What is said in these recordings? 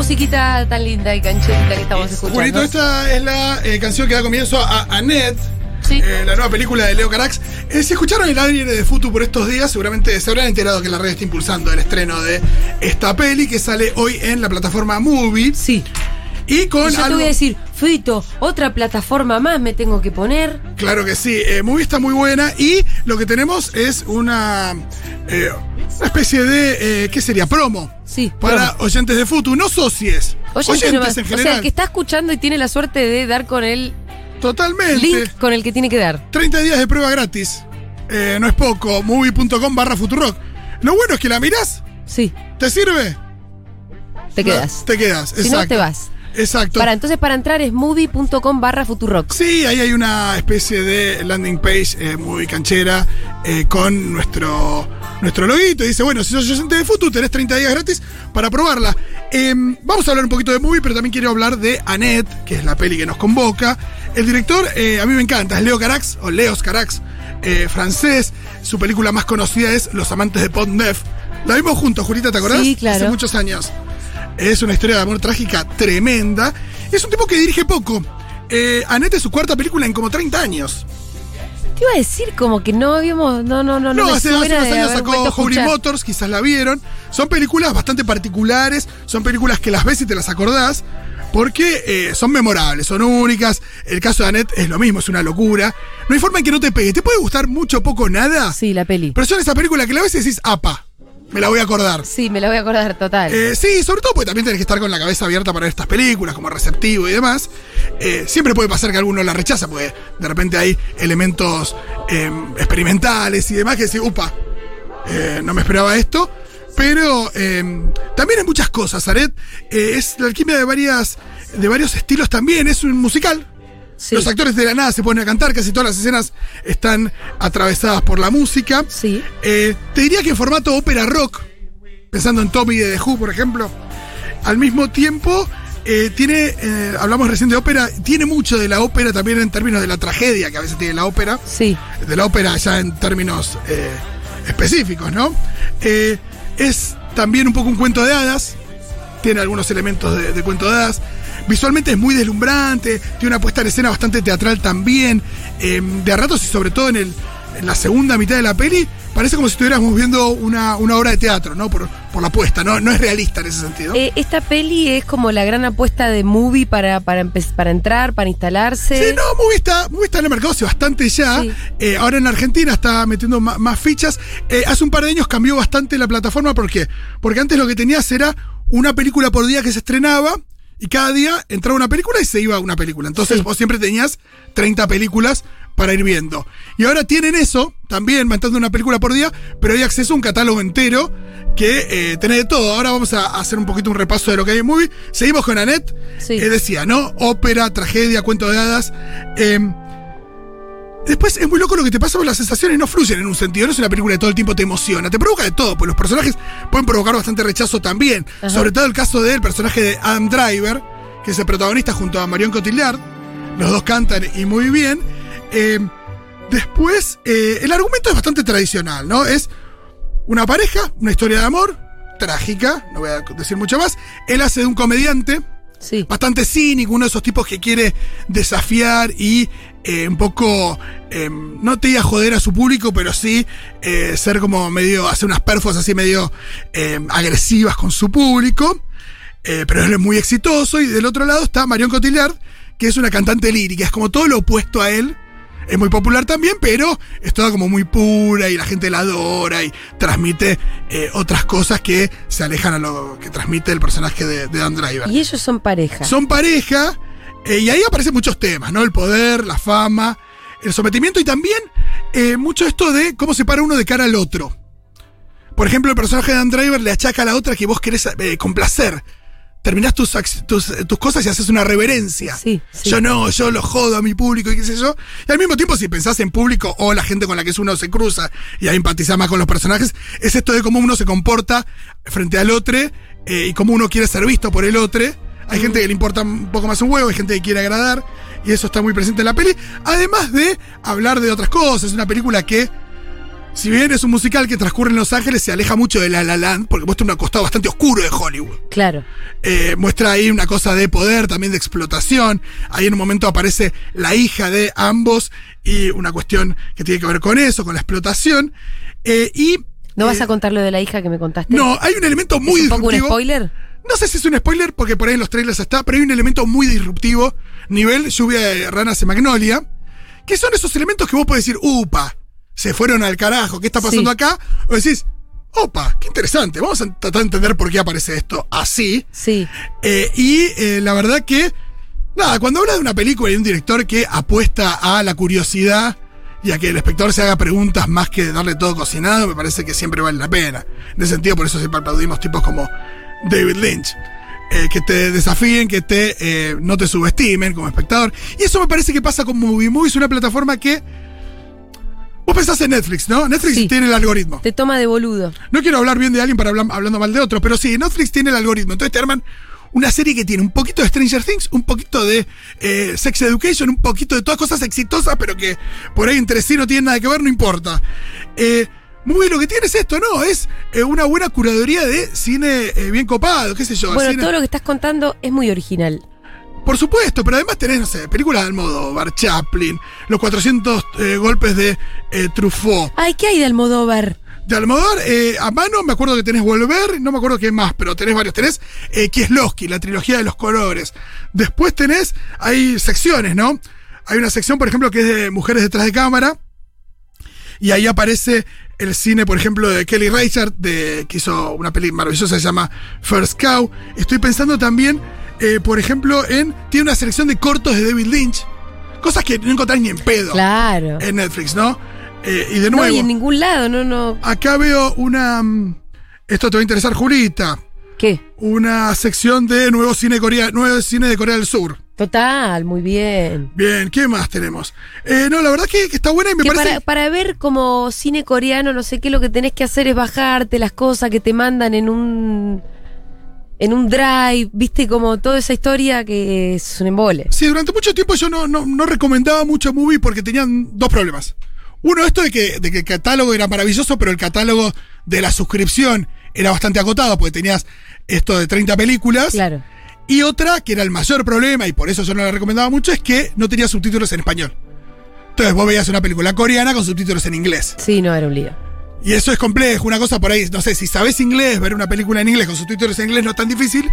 musiquita tan linda y cancherita que estamos escuchando. Juanito, esta es la eh, canción que da comienzo a Annette. Sí. eh, la nueva película de Leo Carax. Eh, si escucharon el aire de Futu por estos días, seguramente se habrán enterado que la red está impulsando el estreno de esta peli que sale hoy en la plataforma Movie. Sí. Y con Y yo te algo- voy a decir, Fito, otra plataforma más me tengo que poner. Claro que sí, eh, Movie está muy buena y lo que tenemos es una, eh, una especie de, eh, ¿qué sería? Promo. Sí, Para oyentes de Futu, no socies. Oye, oyentes en o general. sea, el que está escuchando y tiene la suerte de dar con el Totalmente. link con el que tiene que dar. 30 días de prueba gratis. Eh, no es poco. Movie.com barra Futurock. Lo bueno es que la mirás, Sí, ¿te sirve? te quedas. Te quedas, Si exacto. no, te vas. Exacto. Para, entonces para entrar es movie.com barra futurock. Sí, ahí hay una especie de landing page eh, muy canchera eh, con nuestro, nuestro loguito. Y dice, bueno, si sos oyente de Futu, tenés 30 días gratis para probarla. Em, vamos a hablar un poquito de movie, pero también quiero hablar de Annette, que es la peli que nos convoca. El director, eh, a mí me encanta, es Leo Carax, o Leos Carax, eh, francés. Su película más conocida es Los amantes de Pont Neuf. La vimos juntos, Julita, ¿te acordás? Sí, claro. Hace muchos años. Es una historia de amor trágica tremenda. Es un tipo que dirige poco. Eh, Annette es su cuarta película en como 30 años. Te iba a decir como que no habíamos. No, no, no, no. No, hace, hace unos años sacó Holy. Motors, quizás la vieron. Son películas bastante particulares, son películas que las ves y te las acordás, porque eh, son memorables, son únicas. El caso de Annette es lo mismo, es una locura. No hay forma en que no te pegue. Te puede gustar mucho, poco, nada. Sí, la peli. Pero son esa película que la ves y decís, apa, me la voy a acordar. Sí, me la voy a acordar total. Eh, sí, sobre todo porque también tenés que estar con la cabeza abierta para ver estas películas, como receptivo y demás. Eh, siempre puede pasar que alguno la rechaza, porque de repente hay elementos eh, experimentales y demás que decís, upa, eh, no me esperaba esto. Pero eh, también hay muchas cosas, Aret. Eh, es la alquimia de, varias, de varios estilos también. Es un musical. Sí. Los actores de la nada se ponen a cantar, casi todas las escenas están atravesadas por la música. Sí. Eh, te diría que en formato ópera rock, pensando en Tommy de The Who, por ejemplo, al mismo tiempo eh, tiene, eh, hablamos recién de ópera, tiene mucho de la ópera también en términos de la tragedia que a veces tiene la ópera, Sí. de la ópera ya en términos eh, específicos, ¿no? Es también un poco un cuento de hadas, tiene algunos elementos de, de cuento de hadas. Visualmente es muy deslumbrante, tiene una puesta en escena bastante teatral también. eh, de a ratos y sobre todo en, el, en la segunda mitad de la peli, parece como si estuviéramos viendo una, una obra de teatro, ¿no? Por, por la puesta, ¿no? No es realista en ese sentido. Eh, esta peli es como la gran apuesta de movie para, para, para entrar, para instalarse. Sí, no, Movie está, Movie está en el mercado hace bastante ya. Sí. Eh, ahora en Argentina está metiendo más, fichas. Eh, hace un par de años cambió bastante la plataforma. ¿Por qué? Porque antes lo que tenías era una película por día que se estrenaba y cada día entraba una película y se iba una película. Entonces Sí. vos siempre tenías 30 películas para ir viendo. Y ahora tienen eso, también manteniendo una película por día, pero hay acceso a un catálogo entero que eh, tenés de todo. Ahora vamos a hacer un poquito un repaso de lo que hay en Movie. Seguimos con Annette. Sí. Eh, decía, ¿no? Ópera, tragedia, cuento de hadas. Eh, después es muy loco lo que te pasa porque las sensaciones no fluyen en un sentido. No es una película que todo el tiempo te emociona. Te provoca de todo, pues los personajes pueden provocar bastante rechazo también. Ajá. Sobre todo el caso del personaje de Adam Driver, que es el protagonista junto a Marion Cotillard. Los dos cantan y muy bien. Eh, después, eh, el argumento es bastante tradicional, ¿no? Es una pareja, una historia de amor, trágica, no voy a decir mucho más. Él hace de un comediante Sí. bastante cínico, uno de esos tipos que quiere desafiar y eh, un poco, eh, no te diga joder a su público, pero sí eh, ser como medio, hacer unas perfos así medio agresivas con su público. Pero él es muy exitoso y del otro lado está Marion Cotillard, que es una cantante lírica, es como todo lo opuesto a él. Es muy popular también, pero es toda como muy pura y la gente la adora y transmite otras cosas que se alejan a lo que transmite el personaje de, de Dan Driver. Y ellos son pareja. Son pareja eh, y ahí aparecen muchos temas, ¿no? El poder, la fama, el sometimiento y también eh, mucho esto de cómo se para uno de cara al otro. Por ejemplo, el personaje de Dan Driver le achaca a la otra que vos querés eh, complacer. Terminás tus, tus, tus cosas y haces una reverencia. Sí, sí. Yo no, yo lo jodo a mi público y qué sé yo. Y al mismo tiempo, si pensás en público o la gente con la que uno se cruza y ahí empatizar más con los personajes, es esto de cómo uno se comporta frente al otro eh, y cómo uno quiere ser visto por el otro. Hay gente que le importa un poco más un huevo, hay gente que quiere agradar, y eso está muy presente en la peli. Además de hablar de otras cosas, es una película que si bien es un musical que transcurre en Los Ángeles, se aleja mucho de La La Land, porque muestra un costado bastante oscuro de Hollywood. Claro. Eh, muestra ahí una cosa de poder, también de explotación. Ahí en un momento aparece la hija de ambos y una cuestión que tiene que ver con eso, con la explotación. Eh, y. ¿No vas eh, a contar lo de la hija que me contaste? No, hay un elemento muy ¿Es un poco un disruptivo. spoiler? No sé si es un spoiler, porque por ahí en los trailers está, pero hay un elemento muy disruptivo, nivel lluvia de ranas en Magnolia, que son esos elementos que vos podés decir, upa, se fueron al carajo, ¿qué está pasando Sí. acá? O decís, opa, qué interesante, vamos a tratar de entender por qué aparece esto así. Sí. Eh, y eh, la verdad que, nada, cuando habla de una película y de un director que apuesta a la curiosidad y a que el espectador se haga preguntas más que darle todo cocinado, me parece que siempre vale la pena. En ese sentido, por eso siempre aplaudimos tipos como David Lynch. eh, que te desafíen, que te eh, no te subestimen como espectador. Y eso me parece que pasa con Movie. Movie es una plataforma que. Vos pensás en Netflix, ¿no? Netflix Sí. tiene el algoritmo. Te toma de boludo. No quiero hablar bien de alguien para hablar hablando mal de otro, pero sí, Netflix tiene el algoritmo. Entonces te arman una serie que tiene un poquito de Stranger Things, un poquito de eh, Sex Education, un poquito de todas cosas exitosas, pero que por ahí entre sí no tienen nada que ver, no importa. Eh, muy bien, lo que tiene es esto, ¿no? Es eh, una buena curaduría de cine bien copado, qué sé yo. Bueno, cine- todo lo que estás contando es muy original. Por supuesto, pero además tenés, no sé, películas de Almodóvar, Chaplin, los 400 eh, golpes de Truffaut. Ay, ¿qué hay de Almodóvar? De Almodóvar, eh, a mano me acuerdo que tenés Volver, no me acuerdo qué más, pero tenés varios. Tenés eh, Kieslowski, la trilogía de los colores. Después tenés, hay secciones, ¿no? Hay una sección, por ejemplo, que es de Mujeres detrás de cámara. Y ahí aparece el cine, por ejemplo, de Kelly Reichardt, de, que hizo una peli maravillosa, se llama First Cow. Estoy pensando también, eh, por ejemplo, en. Tiene una selección de cortos de David Lynch. Cosas que no encontrás ni en pedo Claro. en Netflix, ¿no? Eh, y de no, nuevo. y en ningún lado, no, no. Acá veo una. mm, Esto te va a interesar, Julita. ¿Qué? Una sección de nuevo cine, Corea, nuevo cine de Corea del Sur. Total, muy bien. Bien, ¿qué más tenemos? Eh, no, la verdad que, que está buena y me Que parece. para, para ver como cine coreano, no sé qué, lo que tenés que hacer es bajarte las cosas que te mandan en un en un drive, viste como toda esa historia que es un embole. Sí, durante mucho tiempo yo no, no, no recomendaba mucho movie porque tenían dos problemas. Uno, esto de que, de que el catálogo era maravilloso, pero el catálogo de la suscripción era bastante acotado, porque tenías esto de 30 películas. Claro. Y otra, que era el mayor problema, y por eso yo no la recomendaba mucho, es que no tenía subtítulos en español. Entonces vos veías una película coreana con subtítulos en inglés. Sí, no era un lío. Y eso es complejo, una cosa por ahí, no sé, si sabes inglés, ver una película en inglés con subtítulos en inglés no es tan difícil,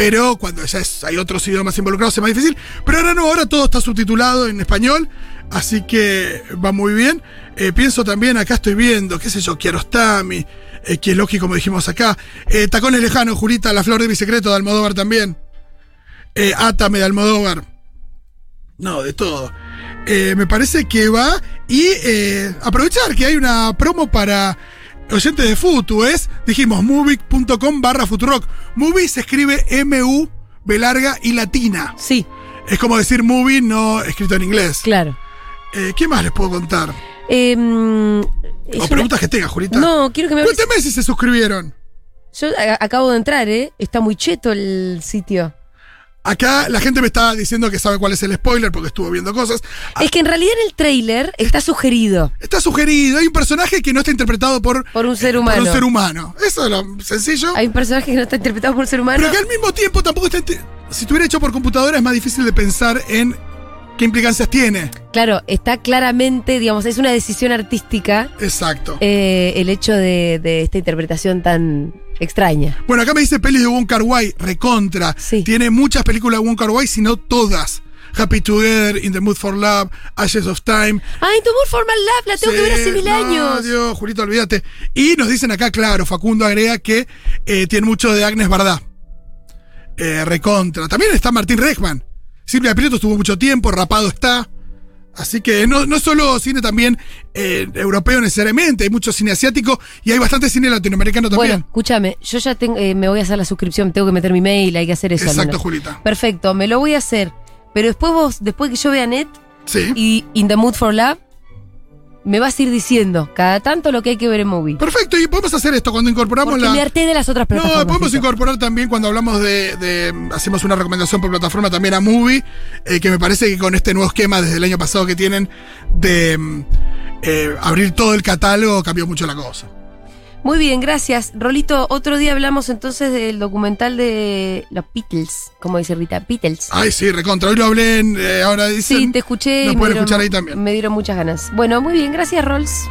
pero cuando ya es- hay otros idiomas involucrados es más difícil. Pero ahora no, ahora todo está subtitulado en español, así que va muy bien. Eh, pienso también, acá estoy viendo, qué sé yo, Kiarostami, eh, Kieslowski, como dijimos acá, eh, Tacones Lejanos, Julita, La Flor de mi Secreto de Almodóvar también, eh, Átame de Almodóvar, no, de todo. Eh, me parece que va. Y aprovechar que hay una promo para oyentes de Futu. Es, dijimos, movie.com barra Futurock. Movie se escribe M-U, B larga y latina. Sí, Es como decir movie no escrito en inglés. claro. Eh, ¿Qué más les puedo contar? Eh, es O una- preguntas que tengas, Julita. No, quiero que me. Cuénteme si se suscribieron. Yo acabo de entrar, ¿eh? Está muy cheto el sitio. Acá la gente me está diciendo que sabe cuál es el spoiler porque estuvo viendo cosas. Es que en realidad en el trailer está sugerido. Está sugerido. Hay un personaje que no está interpretado por, Por un ser por humano. un ser humano. Eso es lo sencillo. Hay un personaje que no está interpretado por un ser humano. Pero que al mismo tiempo tampoco está. Si estuviera hecho por computadora es más difícil de pensar en qué implicancias tiene. Claro, está claramente, digamos, es una decisión artística Exacto. eh, el hecho de, de esta interpretación tan extraña. Bueno, acá me dice pelis de Wong Kar Wai, recontra. Sí. Tiene muchas películas de Wong Kar Wai, si no todas. Happy Together, In the Mood for Love, Ashes of Time. ¡Ay, tu Mood for My Love! La tengo que ver hace mil no, años. Dios, Julito, olvídate. Y nos dicen acá, claro, Facundo agrega que eh, tiene mucho de Agnes Bardá. Eh, recontra. También está Martín Rechman. Silvia Prieto estuvo mucho tiempo, rapado está. Así que no, no solo cine también eh, europeo necesariamente, hay mucho cine asiático y hay bastante cine latinoamericano Bueno, también. escúchame, yo ya tengo, eh, me voy a hacer la suscripción, tengo que meter mi mail, hay que hacer eso. Exacto, menos. Julita. Perfecto, me lo voy a hacer. Pero después vos, después que yo vea Net Sí. y In the Mood for Love, me vas a ir diciendo cada tanto lo que hay que ver en movie. Perfecto, y podemos hacer esto cuando incorporamos Porque la. me harté de las otras plataformas. No, podemos incorporar también cuando hablamos de, de- Hacemos una recomendación por plataforma también a Movie, eh, que me parece que con este nuevo esquema desde el año pasado que tienen de mm, eh, abrir todo el catálogo cambió mucho la cosa. Muy bien, gracias. Rolito, otro día hablamos entonces del documental de los Beatles, como dice Rita, Beatles. Ay, sí, recontra. Hoy lo hablé, eh, ahora dicen. Sí, te escuché. Lo pueden escuchar ahí también. Me dieron muchas ganas. Bueno, muy bien, gracias, Rolls.